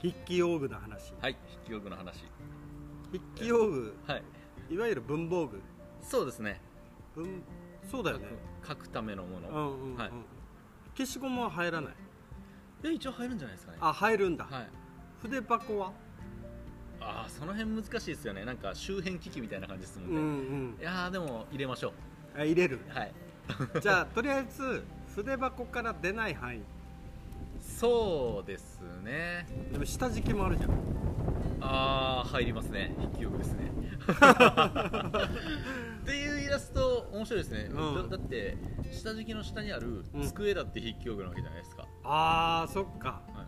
筆記用具の話。はい筆記用具の話。筆記用具はい。いわゆる文房具。そうですね。文そうだよね。書くためのもの、うんうんうん、はい。消しゴムは入らない。で一応入るんじゃないですかね。あ入るんだ、はい。筆箱は？ああその辺難しいですよね。なんか周辺機器みたいな感じですもんね、うんうん。いやーでも入れましょあ入れる。うはい。じゃあとりあえず筆箱から出ない範囲そうですね。でも下敷きもあるじゃん。ああ入りますね。筆記用具ですね。っていうイラスト面白いですね、うん。だだって下敷きの下にあるうん。机だって筆記用具なわけじゃないですか、あーそっか。はい、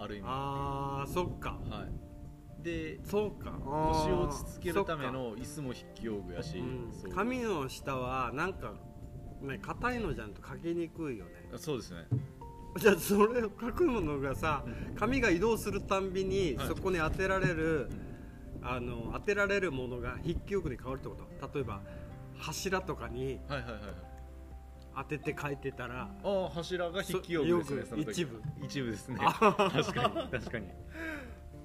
ある意味。あーそっか。はい。でそうか。腰を落ち着けるための椅子も筆記用具やし、うん。紙の下はなんかね硬いのじゃんと書きにくいよね。そうですねじゃあ それを書くのがさ紙が移動するたんびにはい。そこに当てられる、あの当てられるものが筆記用具に変わるってこと？例えば柱とかに当てて書いてたらああ柱が筆記用具ですね一部。一部ですね。あ確かに確かに。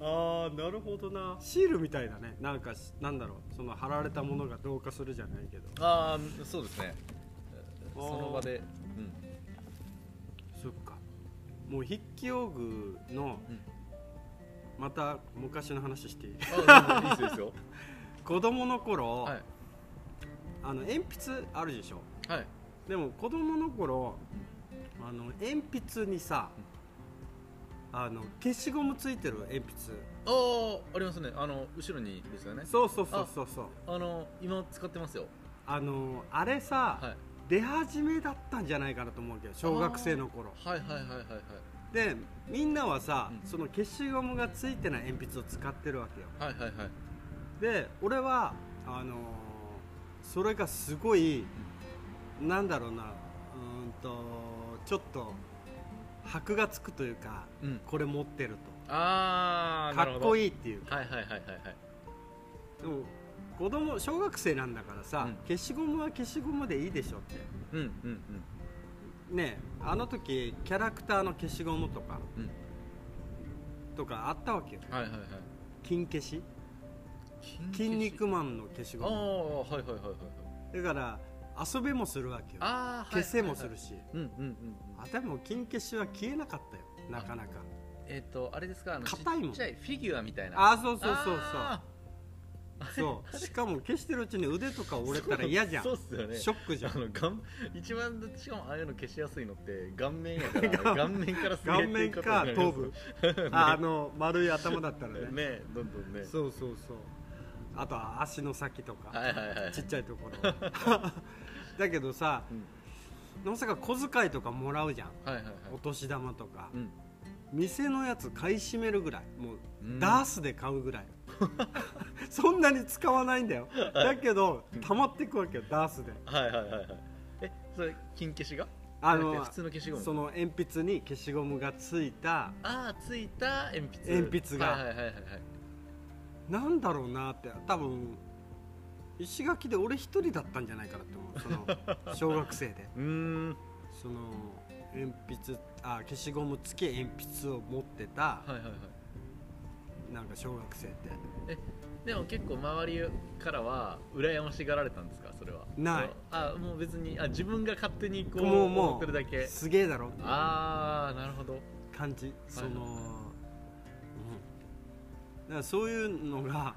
ああなるほどな。シールみたいだね。なんかなんだろう。その貼られたものが同化するじゃないけど。ああそうですね。その場で、うん、そっかもう筆記用具の、うん。また昔の話していい？ですよ。子供の頃、はい。あの鉛筆あるでしょ？はい。でも子供の頃あの鉛筆にさあの消しゴムついてる鉛筆。ああありますね。あの後ろにですよね。そうそうそうそうそう。あの今使ってますよ。あのあれさ、はい出始めだったんじゃないかなと思うけど小学生の頃。はいはいはいはいはい。でみんなはさ、うん。その消しゴムがついてない鉛筆を使ってるわけよ。はいはいはい。で俺はあのーそれがすごい、なんだろうなうーんとちょっと箔がつくというか、うん。これ持ってるああとかっこいいいっていうはいはいはいはいはい。でも子供小学生なんだからさ、うん。消しゴムは消しゴムでいいでしょって。うんうんうん。ねあの時キャラクターの消しゴムとかうん。とかあったわけよ。はいはいはい。金消し？筋肉マンの消しああゴムはいはいはいはい。だから遊べもするわけよ。ああ消せもするし、うんうんうんうん。あでも金消しは消えなかったよ。なかなか。えっ、とあれですか？あのち硬いもん。っちゃいフィギュアみたいな。あそうそうそうあそうそう。しかも消してるうちに腕とか折れたら嫌じゃん。そうっすよね。ショックじゃん。あの顔一番しかもああいうの消しやすいのって顔面やから顔面からすげえ顔面か頭部。ああの丸い頭だったらね。ねどんどんね。そうそうそう。あとは足の先とか、はいはいはいちっちゃいところ。だけどさうん。まさか小遣いとかもらうじゃん。はいはいはい。お年玉とか、うん。店のやつ買い占めるぐらい。もううん。ダースで買うぐらいそんなに使わないんだよ。だけど溜まっていくわけよダースで。はいはいはいはい。えそれ金消しが？あの普通の消しゴム？その鉛筆に消しゴムがついたああついた鉛筆。鉛筆が。はいはいはいはいはい。なんだろうなって多分石垣で俺一人だったんじゃないかなって思う。その 小学生で。うーん。その鉛筆あ消しゴム付き鉛筆を持ってたはいはいはいなんか小学生って。えでも結構周りからは羨ましがられたんですか？それは。ない。あもう別にあ自分が勝手にこうもうもうだけ。すげえだろああなるほど。感じ。その、うん、だからそういうのが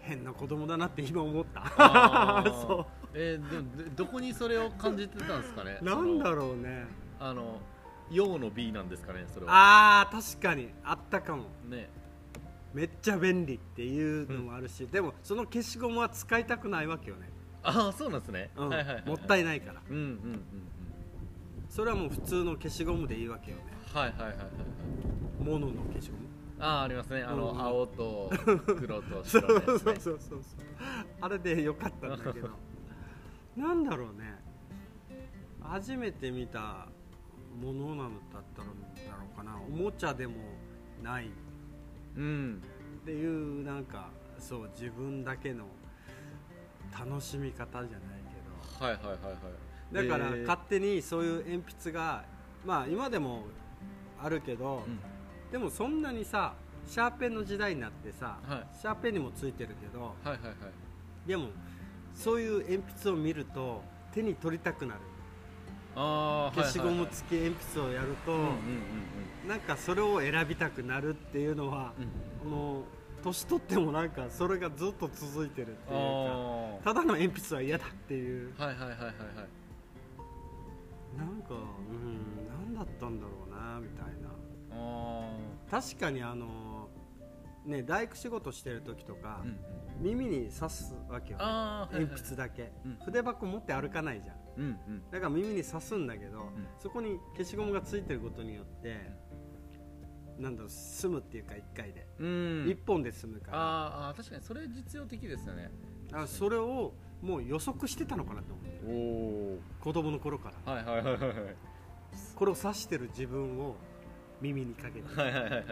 変な子供だなって今思った。そえーでもでどこにそれを感じてたんですかね？う なんだろうね。あの陽の B なんですかね？それは。あー確かに。あったかも。ねめっちゃ便利っていうのもあるし、でもその消しゴムは使いたくないわけよね、ああそうなんですね、うん。はいはいはいはい。もったいないから。うんうんうんうん。それはもう普通の消しゴムでいいわけよね。はいはいはいはいはい。モノの消しゴム。ああありますね。あの、うん青と黒とそう白のやつ、ね、そうそうそうそう。あれでよかったんだけど。なんだろうね。初めて見たものなのだったらだろうかな。おもちゃでもないうん。っていうなんかそう自分だけの楽しみ方じゃないけはいはいはいはい。どだからえー勝手にそういう鉛筆がまあ今でもあるけど、うん。でもそんなにさシャーペンの時代になってさ、はい。シャーペンにもついてるけどはいはいはい。でもそういう鉛筆を見ると手に取りたくなる消しゴム付き鉛筆をやると、なんかそれを選びたくなるっていうのは、うん。年取ってもなんかそれがずっと続いてるっていうかあただの鉛筆は嫌だっていう。あはいはいはいはいはい。なんかうん何だったんだろうなみたいな。あ確かにあのね大工仕事してる時とかあ、うんうん、耳に刺すわけよ、はいはい鉛筆だけ、うん。筆箱持って歩かないじゃん。うんうん。だから耳に刺すんだけど、そこに消しゴムがついてることによって、なんだろう済むっていうか1回で、うん。一1本で済むから。あーあー確かにそれ実用的ですよね。あそれをもう予測してたのかなと思うおお子供の頃から。はいはいはいはいはい。これを刺してる自分を耳にかけて。はいはいはいはい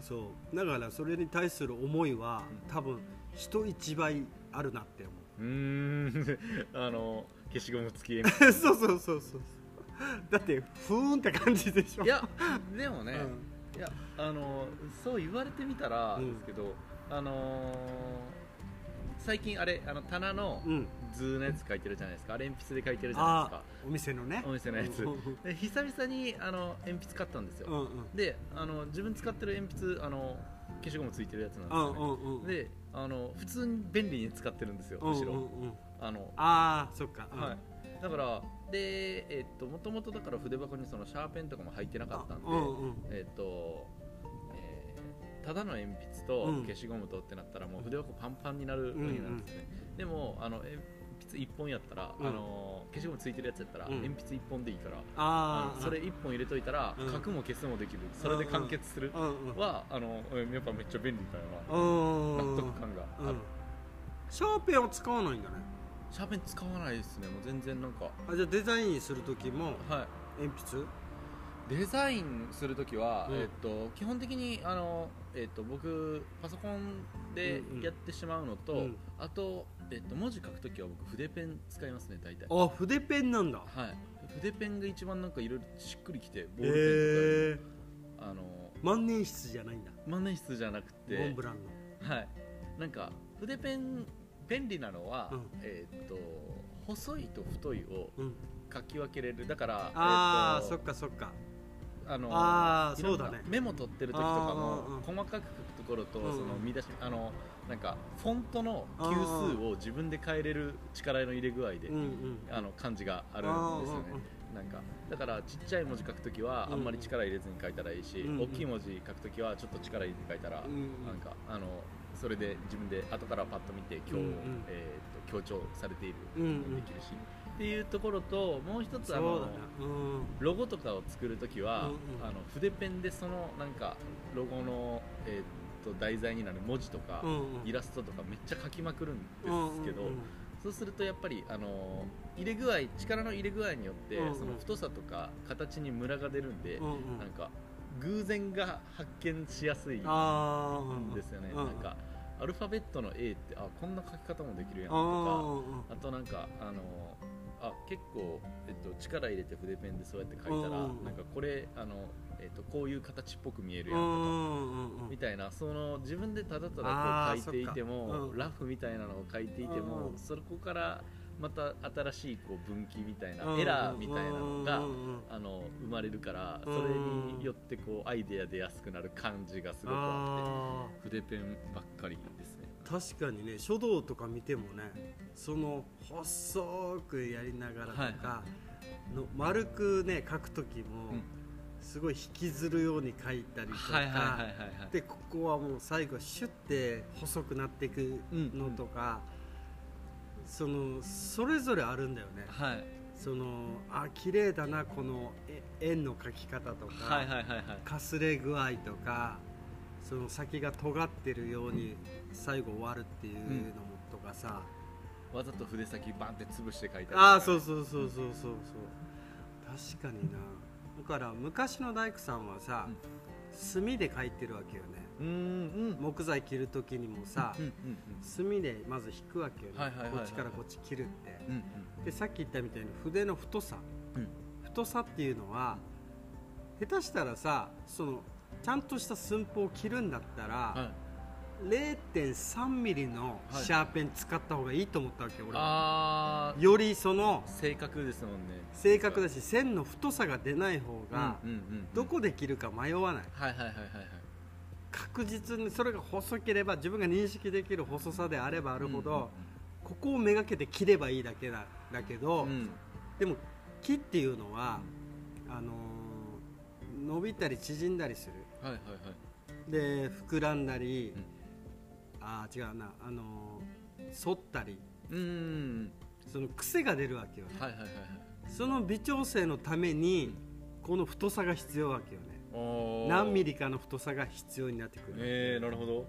そう。だからそれに対する思いは多分人一倍あるなって思う。ーん。あの消しゴム付きう そうそうそうそう。だってふーんって感じでしょ。いやでもね、うん。いやあのそう言われてみたらうんですけど、あの最近あれあの棚のうん図のやつ書いてるじゃないですか。あれ鉛筆で書いてるじゃないですか。あお店のね。お店のやつ。うん。うんで久々にあの鉛筆買ったんですよ、うんうん。であの自分使ってる鉛筆あの消しゴムついてるやつなんですうんよね、うんうんであの普通に便利に使ってるんですようんうんむしろ、うんあの。ああそっか。うん。はい、だからでえっともともとだから筆箱にそのシャーペンとかも入ってなかったんで、うんうん。えっと、えーただの鉛筆とうん。消しゴムとってなったらもう筆箱パンパンになるわけなんですよね、でもあの鉛筆1本やったら、うん。あの消しゴムついてるやつやったら、うん。鉛筆1本でいいからあそれ1本入れといたら、うん。書くも消すもできる。それで完結する。は、あのうんやっぱめっちゃ便利だようん。な納得感がある、うん。シャーペンは使わないんだね。シャーペン使わないですね。もう全然なんか。あじゃあデザインする時もはい。鉛筆？デザインするときは、うん。えっと基本的にあの、えっと僕パソコンでうんうん。やってしまうのと、うん。あと、えっと文字書くときは僕筆ペン使いますね大体。あ筆ペンなんだ。はい。筆ペンが一番なんかいろいろしっくりきてボへールペンえとかあの万年筆じゃないんだ。万年筆じゃなくてモンブランの。はい。なんか筆ペン便利なのは、うん。えっと細いと太いをうん。書き分けれる。だからああ、えっとそっかそっかあのあそうだね。メモ取ってる時とかも細かく書くところとその見出しあのなんかフォントの級数を自分で変えれる力の入れ具合であの漢字があるんですよね。なんかだからちっちゃい文字書くときはあんまり力入れずに書いたらいいし大きい文字書くときはちょっと力入れて書いたらなんかあのそれで自分で後からパッと見て強,、うんうん。えー、と強調されているできるし、っていうところともう一つあのうん。ロゴとかを作るときは、うんうん。あの筆ペンでそのなんかロゴの、えーっと題材になる文字とか、うんうん。イラストとかめっちゃ書きまくるんですけど、うんうんうん。そうするとやっぱりあの入れ具合力の入れ具合によって、うんうん。その太さとか形にムラが出るんで、うんうん。なんか偶然が発見しやすいんですよね、うんなんかアルファベットの A ってあこんな書き方もできるやんあとーかあとなんかあのあ結構、えっと、力入れて筆ペンでそうやって書いたら、うん。なんかこれあの、えっと、こういう形っぽく見えるうんやんとか、うん。みたいなその自分でただただこう書いていても、か。うん。ラフみたいなのを書いていても、うんそこからまた新しいこう分岐みたいな、うんエラーみたいなのが、あの生まれるから、うんそれによってこうアイデア出やすくなる感じがすごくああって筆ペンばっかりです確かにね書道とか見てもねその細くやりながらとか、はい。の丸くね書く時も、うん。すごい引きずるように書いたりとか、でここはもう最後シュッて細くなっていくのとか、そのそれぞれあるんだよね。はい。そのあ綺麗だなこのえ円の描き方とか、かすれ具合とかその先が尖ってるように最後終わるっていうのもとかさ、わざと筆先バンって潰して書いたりとか。ああそうそうそうそうそうそう。確かにな。だから昔の大工さんはさ、うん。墨で描いてるわけよね。うんうん。木材切る時にもさ、うんうん墨でまず引くわけよね、はいはいはいはいこっちからこっち切るって、うんうん。でさっき言ったみたいに筆の太さ。うん。太さっていうのは下手したらさそのちゃんとした寸法を切るんだったら、はい。0.3ミリのシャーペン使った方がいいと思ったわけよ、俺は。よりその正確ですもんね。正確だし線の太さが出ない方がうんうんうんどこで切るか迷わない。はいはいはいはいはい。確実にそれが細ければ自分が認識できる細さであればあるほど、ここをめがけて切ればいいだけだだけど、うんうん。でも木っていうのはあのー伸びたり縮んだりするはいはいはい。で膨らんだり、うん。ああ違うなあのー反ったり。うん。その癖が出るわけよね。はいはいはいはい。その微調整のためにこの太さが必要わけよね。何ミリかの太さが必要になってくる、えー、なるほど。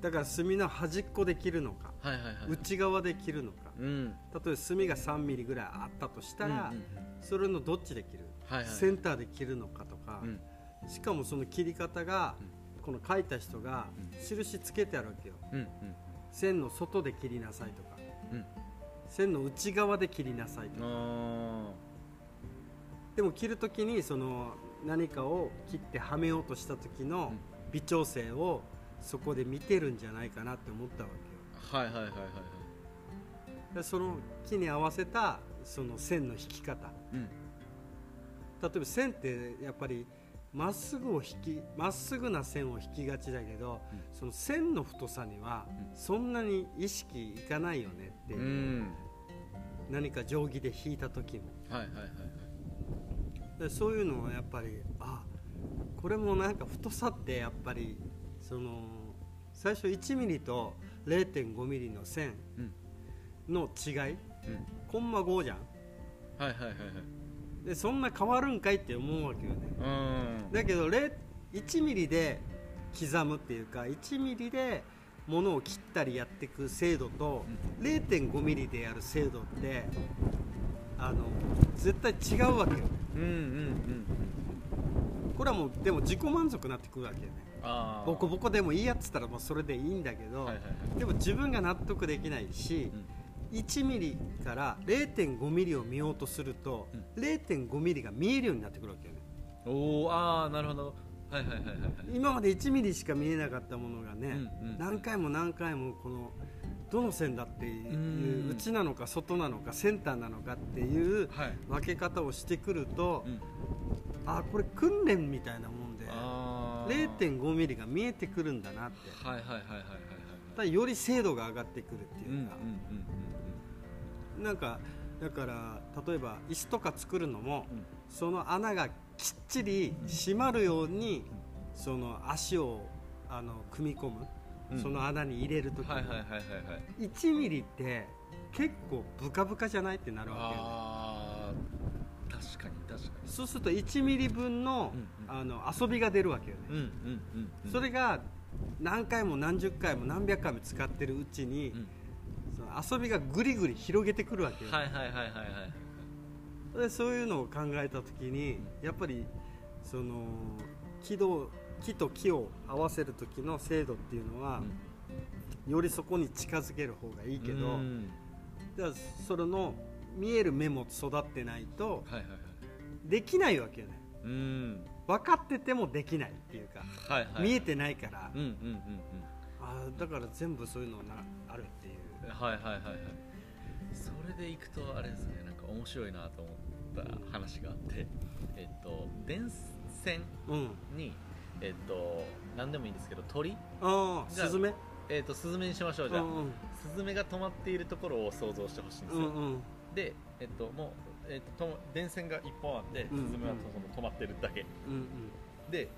だから墨の端っこで切るのかはいはいはい。内側で切るのか。うん。例えば墨が3ミリぐらいあったとしたら、うんうんうん。それのどっちで切る、はいはい。センターで切るのかとか、うんしかもその切り方が、この書いた人が印つけてあるわけよ。線の外で切りなさいとか。うん。線の内側で切りなさいとか。あでも切るときにその何かを切ってはめようとした時のうん。微調整をそこで見てるんじゃないかなって思ったわけよ。ーはいはいはいはいはい。でその木に合わせたその線の引き方。うん。例えば線ってやっぱりまっすぐを引きまっすぐな線を引きがちだけど、うん。その線の太さにはうん。そんなに意識いかないよねっていうう、ん。何か定規で引いた時もはいはいはいはい。でそういうのはやっぱりあこれもなんか太さってやっぱりその最初1ミリと0.5ミリの線うん。の違いうん。コンマ5じゃん。はいはいはいはいでそんな変わるんかいって思うわけよね。うん。だけど0 1ミリで刻むっていうか1ミリで物を切ったりやっていく精度と0.5ミリでやる精度ってあの絶対違うわけよ。うんうんうんうん。これはもうでも自己満足になってくるわけよね。ボコボコでもいいやっつったらもうそれでいいんだけど、はいはいはい。でも自分が納得できないし、1ミリから0.5ミリを見ようとすると、0.5ミリが見えるようになってくるわけよね。おおああなるほど。はいはいはいはいはい。今まで1ミリしか見えなかったものがね、うんうん何回も何回もこのどの線だっていううん内なのか外なのかセンターなのかっていうはい。分け方をしてくると、うん。あこれ訓練みたいなもんでああ0.5ミリが見えてくるんだなって。はいはいはいはいはいより精度が上がってくるってうんうんいうか、なんかだから例えば椅子とか作るのも、うん。その穴がきっちり閉まるように、その足をあの組み込む、うん。その穴に入れるとき、はいはいはいはいはい。1ミリって結構ブカブカじゃないってなるわけよね。確かに確かそうすると1ミリ分の,、うんあの遊びが出るわけよね、にうんうんうんうん。それが何回も何十回も何百回も使ってるうちに、遊びがぐりぐり広げてくるわけよ、はいはいはいはいはい。でそういうのを考えた時にやっぱりその木と木と木を合わせる時の精度っていうのは、よりそこに近づける方がいいけど、うん。それの見える目も育ってないとはいはいはい。できないわけよね。うん。分かっててもできないっていうか、はいはい見えてないから、うんうんうんあーだから全部そういうのなあるっていう。うんはいはいはいはい。それでいくとあれですね。なんか面白いなと思った話があって。えっと電線うん。にえっと何でもいいんですけど鳥ああじゃあスズメえっとスズメにしましょう。じゃあ、うんうん。スズメが止まっているところを想像してほしいんですよ、うんうん。でえっともう、えっと、と電線が1本あってうんスズメはその止まってるだけ。うんうん。で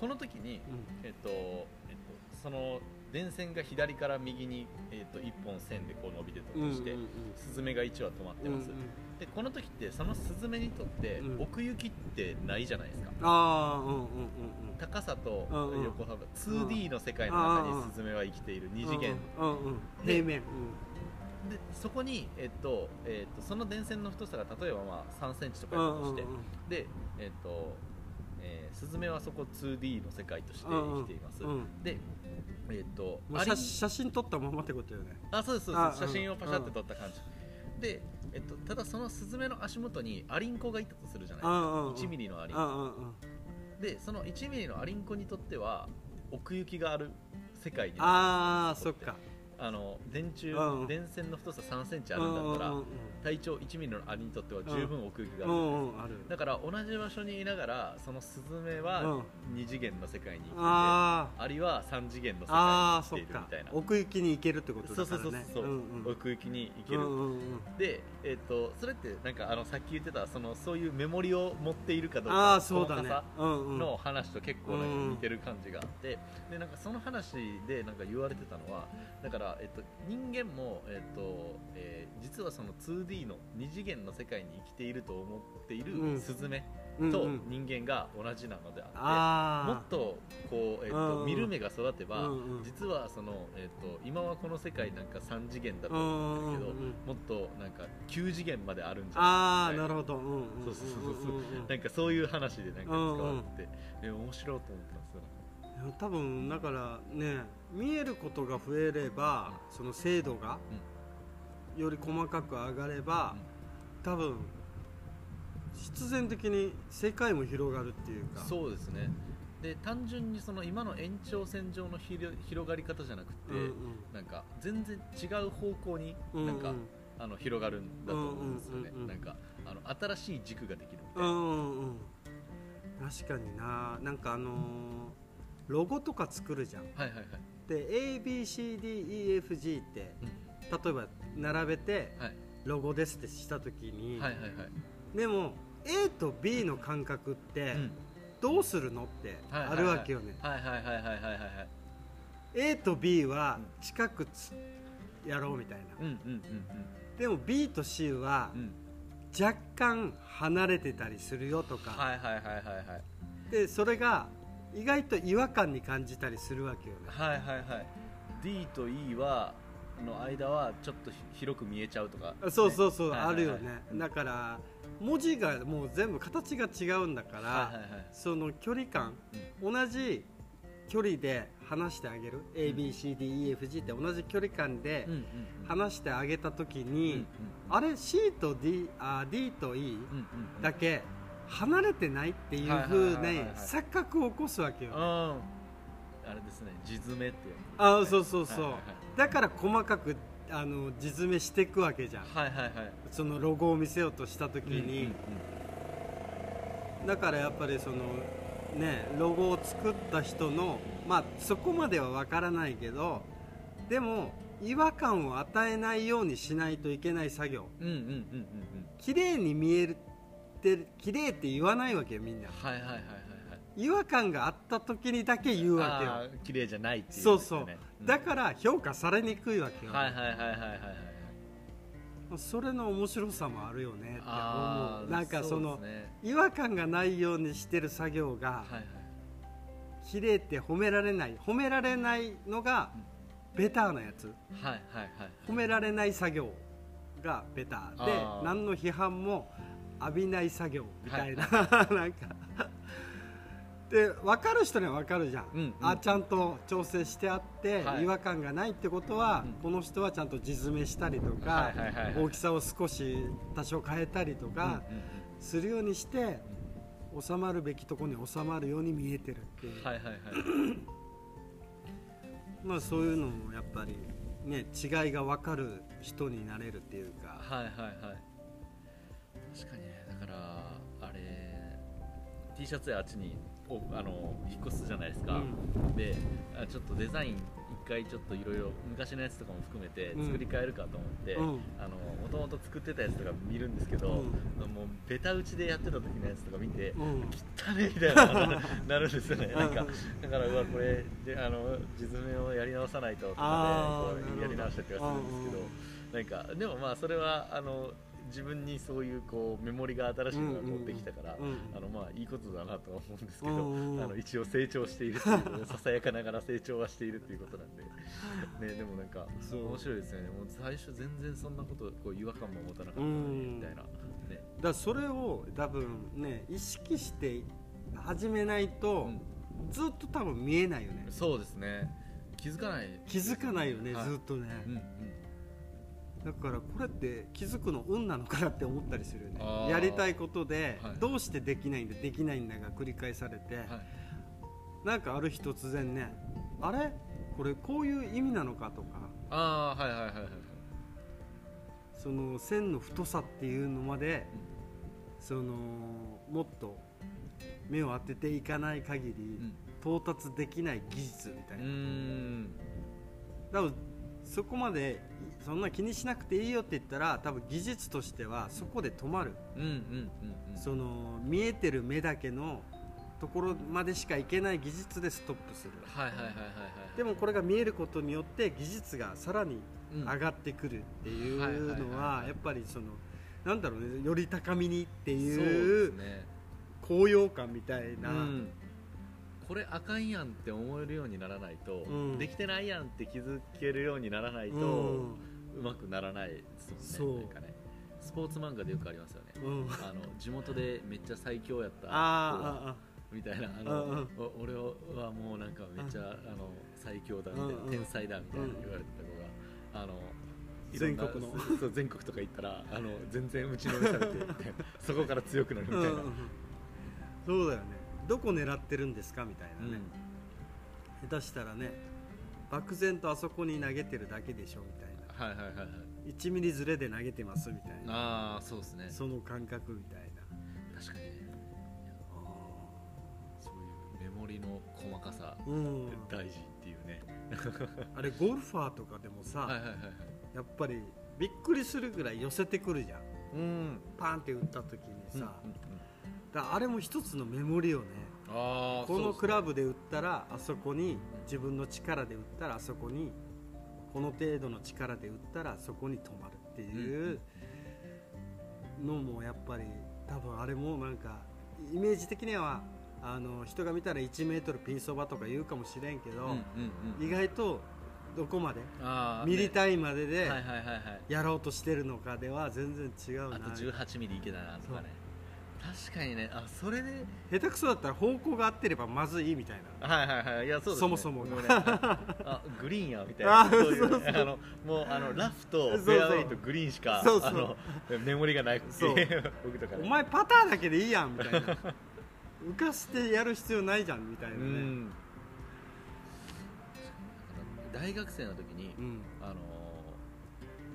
この時に、えっとえっと、その電線が左から右に、えっと、1本線でこう伸びてたうんとして、うんうん。スズメが1羽止まってます、うんうん。でこの時ってそのスズメにとってうん。奥行きってないじゃないですか、ああうんうんうんうん。高さとうんうん。横幅 2D の世界の中にスズメは生きている二次元。うんうん。うんで平面でそこに、えっとえっと、その電線の太さが例えばまあ3センチとかうんだとして、うんうんで、えっとえースズメはそこ 2D の世界として生きています、うん。うんで、えっと写写真撮ったままってことよね。あそうですそうあです写真をパシャって撮った感じ、で、えっと、ただそのスズメの足元にアリンコがいたとするじゃない。ですか、うんうんうん。1ミリのアリンコ。うんうんうん。でその1ミリのアリンコにとっては奥行きがある世界にああそっか。あの電柱、うん電線の太さ3センチあるんだったら、うんうん体長1ミリのアリにとっては十分奥行きがある、うん。うんうんある。だから同じ場所にいながらそのスズメは2次元の世界に行ってて、あー。アリは3次元の世界に来ているみたいな。奥行きに行けるってことそうそうだからねそうそう、んうん。奥行きに行ける、うんうんうん。で、えっとそれってなんかあのさっき言ってたそのそういうメモリを持っているかどうあかあそうだね。の話と結構なんか似てる感じがあって、でなんかその話でなんか言われてたのはだから、えっと、人間も、えっとえー実はその 2D の二次元の世界に生きていると思っているうん。スズメうんうん。と人間が同じなのであって、もっとこう、えっうんうん。と見る目が育てば、うんうん。実はその、えっと今はこの世界なんか3次元だとうん思うんだけど、うんうんもっとなんか9次元まであるんじゃないああみたいな。るほど。うんうんそうそうそうそかそういう話でなんか使われてて、え面白いと思ったんですよ。多分だからね見えることが増えればその精度がより細かく上がれば多分必然的に世界も広がるっていうか。そうですね。で単純にその今の延長線上の広広がり方じゃなくて、うんうん。なんか全然違う方向にうんなんか、あの広がるんだと思うんですよね、うんうんうんうん。なんかあの新しい軸ができるみたいな、うんうんうん。確かにな。なんかあのーロゴとか作るじゃん。はいはいはい、で ABCDEFG って例えば並べてはい。ロゴですってした時に、はいはいはい。でも A と B の感覚ってうん。どうするのってあるわけよね、A と B は近くつやろうみたいな。うんうんうんでも B と C は若干離れてたりするよとか、はいはいはいはいはい。でそれが意外と違和感に感じたりするわけよね。はいはいはい。D と E はの間はちょっとひ広く見えちゃうとか、あそうそうそう、はいはいはい。あるよね。だから文字がもう全部形が違うんだから、はいはいはい。その距離感、同じ距離で話してあげる。ABCDEFG って同じ距離感でうんうん話してあげた時うんに、うん。あれ C と D, あ D と E うんうんだけ離れてないっていうはいふうに錯覚を起こすわけよ、うんあれですね地詰めっていうあそうそうそう、はいはいだから細かくあの地詰めしていくわけじゃん。はいはいはい。はいそのロゴを見せようとした時に、だからやっぱりそのねロゴを作った人のまあそこまではわからないけどでも違和感を与えないようにしないといけない作業。うんうんうんうんうん。うん綺麗に見えるって綺麗って言わないわけよみんな。はいはいはいはいはい違和感があった時にだけ言うわけよ。綺麗じゃないっていうそうそう。ことですよねだから評価されにくいわけよ、はいはいはいはいはいはい。はいそれの面白さもあるよねって思う。なんかそのね。違和感がないようにしてる作業がはいはい。綺麗って褒められない。褒められないのがベターなやつ。はいはいはい褒められない作業がベターで何の批判も浴びない作業みたいな、なんかで分かる人には分かるじゃん、うんうん。あちゃんと調整してあって、はい。違和感がないってことは、うんこの人はちゃんと地詰めしたりとか、大きさを少し多少変えたりとかするようにして、収まるべきところに収まるように見えてるっていう、はいはいはい。まあ、そういうのもやっぱり、ね、違いが分かる人になれるっていうか、はいはいはい。確かにねだからあれ T シャツやあっちにおあの引っ越すじゃないですか、うん。であちょっとデザイン一回ちょっといろいろ昔のやつとかも含めてうん。作り変えるかと思って、もともと作ってたやつとか見るんですけど、うん。もうベタ打ちでやってた時のやつとか見て、うん。汚ねみたいなななるんですよね。なんかうんだからうわこれであの地詰めをやり直さないととかでやり直したりとかするんですけどなんかでもまあそれはあの自分にそういうこうメモリが新しいのが持ってきたから、うんうんあのまあいいことだなとは思うんですけど、うんうんあの一応成長しているささやかながら成長はしているっていうことなんで、ね、でもなんか面白いですよね。もう最初全然そんなことこう違和感も持たなかったのうんにみたいな、ね、だからそれを多分ね意識して始めないと、ずっと多分見えないよね。そうですね。気づかない。気づかないよね、はい。ずっとね、うんうんだからこれって気づくの運なのかなって思ったりするよね。やりたいことではい。どうしてできないんだできないんだが繰り返されて、はい。なんかある日突然ねあれ？これこういう意味なのかとか。ああはいはいはいはいはい。その線の太さっていうのまで、そのもっと目を当てていかない限り、うん。到達できない技術みたいうな、ん。多分そこまでそんな気にしなくていいよって言ったら多分技術としてはそこで止まる、うんうんうんうん。その見えてる目だけのところまでしかいけない技術でストップする。はいはいはいはいはいでもこれが見えることによって技術がさらにうん。上がってくるっていうのははいやっぱりそのなんだろうねより高みにっていう高揚感みたいな、うんこれあかんやんって思えるようにならないと、うん。できてないやんって気づけるようにならないと、うん。うまくならないですもんねなんかね。スポーツ漫画でよくありますよね。うん。あの地元でめっちゃ最強やったあみたいなあうんの、俺はもうなんかめっちゃ、あの最強だみたいな、天才だみたいなうん。言われてた子があの全国の。そう全国とか行ったらあの全然打ちのめされてそこから強くなるみたいな、うん。そうだよねどこ狙ってるんですかみたいなね、下手したらね漠然とあそこに投げてるだけでしょみたいな。はいはいはいはい。1ミリずれで投げてますみたいな。ああそうですね。その感覚みたいな。確かにね。そういうメモリの細かさうん。大事っていうね、あれゴルファーとかでもさ、はいはいはいはい。やっぱりびっくりするぐらい寄せてくるじゃん。うん。パンって打った時にさ、うんうんうんだあれも一つのメモリよね。このクラブで打ったらあそこに自分の力で打ったらあそこにこの程度の力で打ったらそこに止まるっていうのもやっぱり多分あれもなんかイメージ的にはあの人が見たら1メートルピンそばとか言うかもしれんけど、意外とどこまでミリ単位までねでやろうとしてるのかでは全然違うな。あと18ミリいけたなとかね確かにね。あそれで。下手くそだったら方向が合ってればまずいみたいな。はいはいはい。いやそうです、ね、そもそもうねあ グリーンやみたいな。あそういう。そうねあのもうあのラフとフェアウェイとグリーンしかそうそう。あのメモリがないそう。僕とかね。お前パターだけでいいやんみたいな。浮かしてやる必要ないじゃんみたいなうねん大学生の時に、うん。あの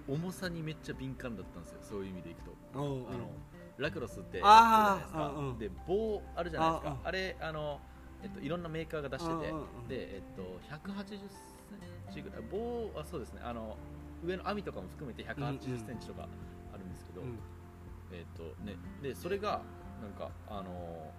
重さにめっちゃ敏感だったんですよ。そういう意味でいくと。おうおう。あのラクロスってあるじゃないですか。うんうん。で棒あるじゃないですか。ああれあの、えっと、いろんなメーカーが出しててで、えっと、180センチぐらい棒はそうですねあの上の網とかも含めて180センチとかあるんですけど、うんえっとね、でそれがなんかあの、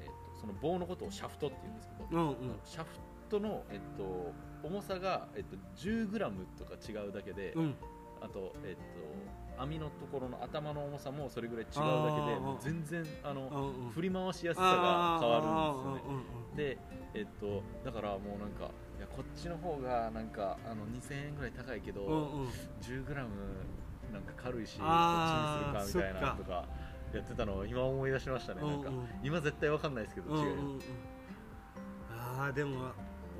えっと、その棒のことをシャフトって言うんですけど、うんうん。シャフトの、えっと、重さが、えっと、10グラムとか違うだけで、うんあと、えっと、網のところの頭の重さもそれぐらい違うだけでもう全然あの、振り回しやすさが変わるんですよね。で、えっと、だからもうなんかいやこっちの方がなんかあの2000円ぐらい高いけど、うんうん。うん 10g なんか軽いしこっちにするかみたいなとかやってたのを今思い出しましたね、なんか。うんうん。今絶対わかんないですけど、違ううんうん。うんああでも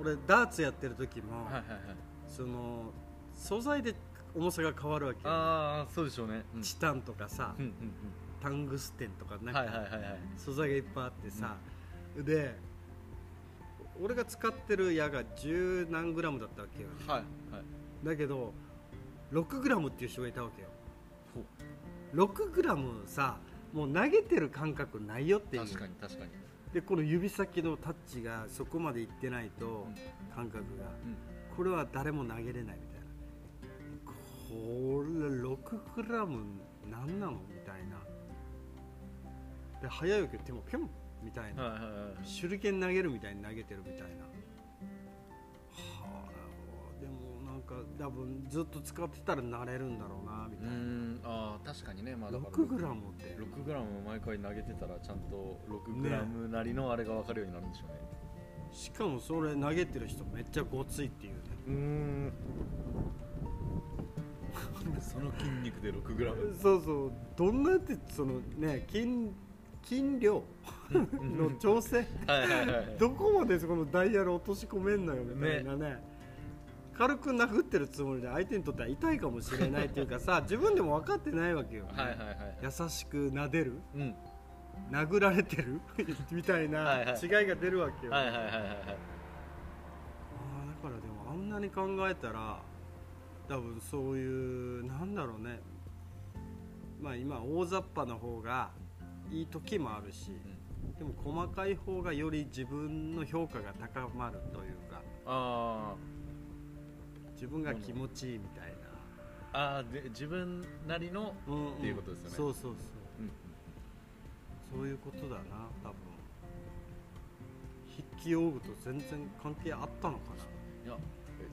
俺ダーツやってる時も、はいはいはい。その素材で重さが変わるわけよ。ああそうでしょうね、うん、チタンとかさ、うんうんタングステンとかなんうんはいはいかはいはい。素材がいっぱいあってさ、で俺が使ってる矢が10何グラムだったわけよ、はいはい。だけど6グラムっていう人がいたわけよ。ほ6グラムさもう投げてる感覚ないよっていう。確かに確かに、でこの指先のタッチがそこまでいってないと、うん。感覚が。うん。これは誰も投げれないこれ6グラム何なの？みたいな。で速いわけ手もピョンみたいな、はいはいはい手裏剣投げるみたいに投げてるみたいな。はあでもなんか多分ずっと使ってたら慣れるんだろうなみうたいな、ん。ああ確かにね。まあだから6グラムって。6グラム毎回投げてたらちゃんと6グラムなりのあれが分かるようになるんでしょうね。しかもそれ投げてる人めっちゃごついっていうね。うんその筋肉で6グラム。そうそう。どんなってそのね筋筋量の調整？どこまでそこのダイヤル落とし込めんのよみたいなね。軽く殴ってるつもりで相手にとっては痛いかもしれないっていうかさ自分でも分かってないわけよ、ねはいはいはい。優しく撫でる？うん。殴られてる？みたいな違いが出るわけよ、だからでもあんなに考えたら多分そういうなんだろうね。まあ今大雑把な方がいい時もあるし、でも細かい方がより自分の評価が高まるというかあ自分が気持ちいいみたいー。あーで自分なりの、な、うんんっていうことですよね。そうそうそう。うんそういうことだな多分。筆記用具と全然関係あったのかいや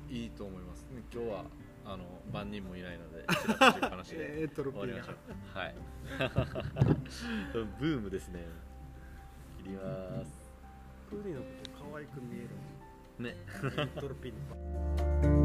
えいいと思いますね。今日はあの万人もいないので ちらっという話なでエトロピーが。終わりましょう。はい。ブームですね。切ります。プーリのこと可愛く見える。ね。エトロピーに